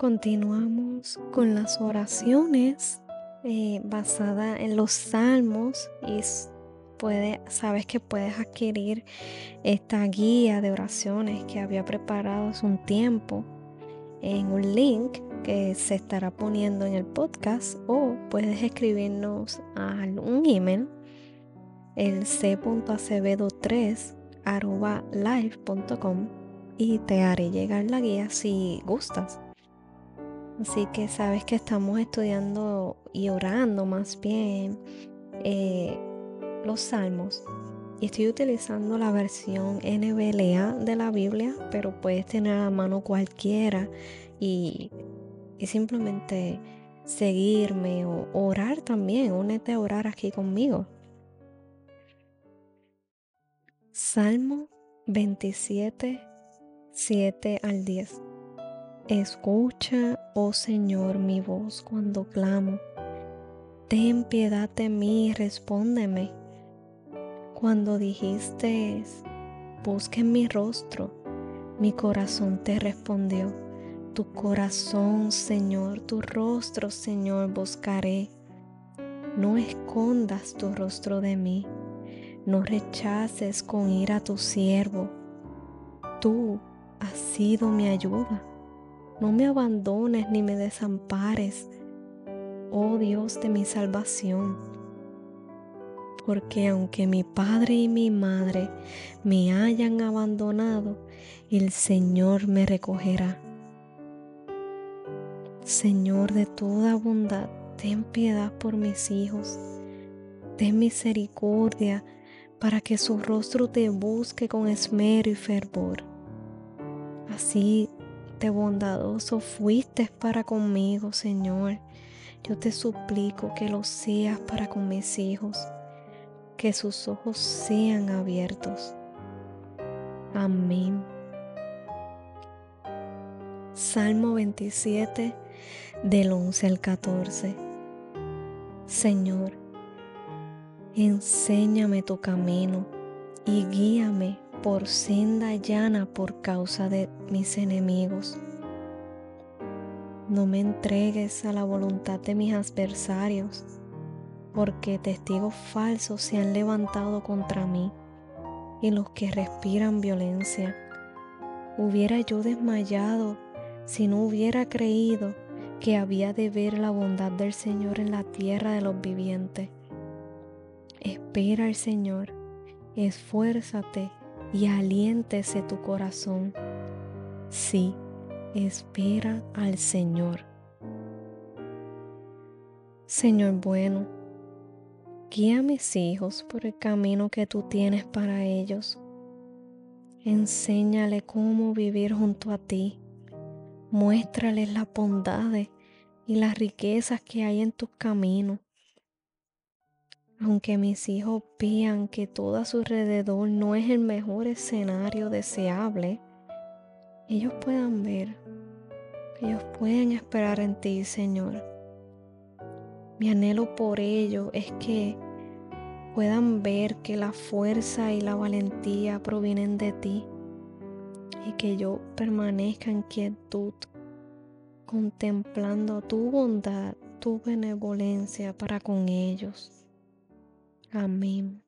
Continuamos con las oraciones eh, basadas en los salmos y puede, sabes que puedes adquirir esta guía de oraciones que había preparado hace un tiempo en un link que se estará poniendo en el podcast o puedes escribirnos a un email el c.acevedo3 live.com y te haré llegar la guía si gustas. Así que sabes que estamos estudiando y orando más bien eh, los salmos. Y estoy utilizando la versión NBLA de la Biblia, pero puedes tener a mano cualquiera y, y simplemente seguirme o orar también. Únete a orar aquí conmigo. Salmo 27, 7 al 10. Escucha, oh Señor, mi voz cuando clamo. Ten piedad de mí y respóndeme. Cuando dijiste, busquen mi rostro, mi corazón te respondió. Tu corazón, Señor, tu rostro, Señor, buscaré. No escondas tu rostro de mí no rechaces con ira a tu siervo. Tú has sido mi ayuda. No me abandones ni me desampares, oh Dios de mi salvación. Porque aunque mi padre y mi madre me hayan abandonado, el Señor me recogerá. Señor de toda bondad, ten piedad por mis hijos. Ten misericordia para que su rostro te busque con esmero y fervor. Así bondadoso fuiste para conmigo, Señor. Yo te suplico que lo seas para con mis hijos, que sus ojos sean abiertos. Amén. Salmo 27 del 11 al 14. Señor, Enséñame tu camino y guíame por senda llana por causa de mis enemigos. No me entregues a la voluntad de mis adversarios, porque testigos falsos se han levantado contra mí y los que respiran violencia. Hubiera yo desmayado si no hubiera creído que había de ver la bondad del Señor en la tierra de los vivientes. Espera al Señor, esfuérzate y aliéntese tu corazón. Sí, espera al Señor. Señor bueno, guía a mis hijos por el camino que tú tienes para ellos. Enséñale cómo vivir junto a ti. Muéstrales las bondades y las riquezas que hay en tus caminos aunque mis hijos vean que todo a su alrededor no es el mejor escenario deseable, ellos puedan ver, ellos pueden esperar en ti, Señor. Mi anhelo por ellos es que puedan ver que la fuerza y la valentía provienen de ti y que yo permanezca en quietud, contemplando tu bondad, tu benevolencia para con ellos. Amin.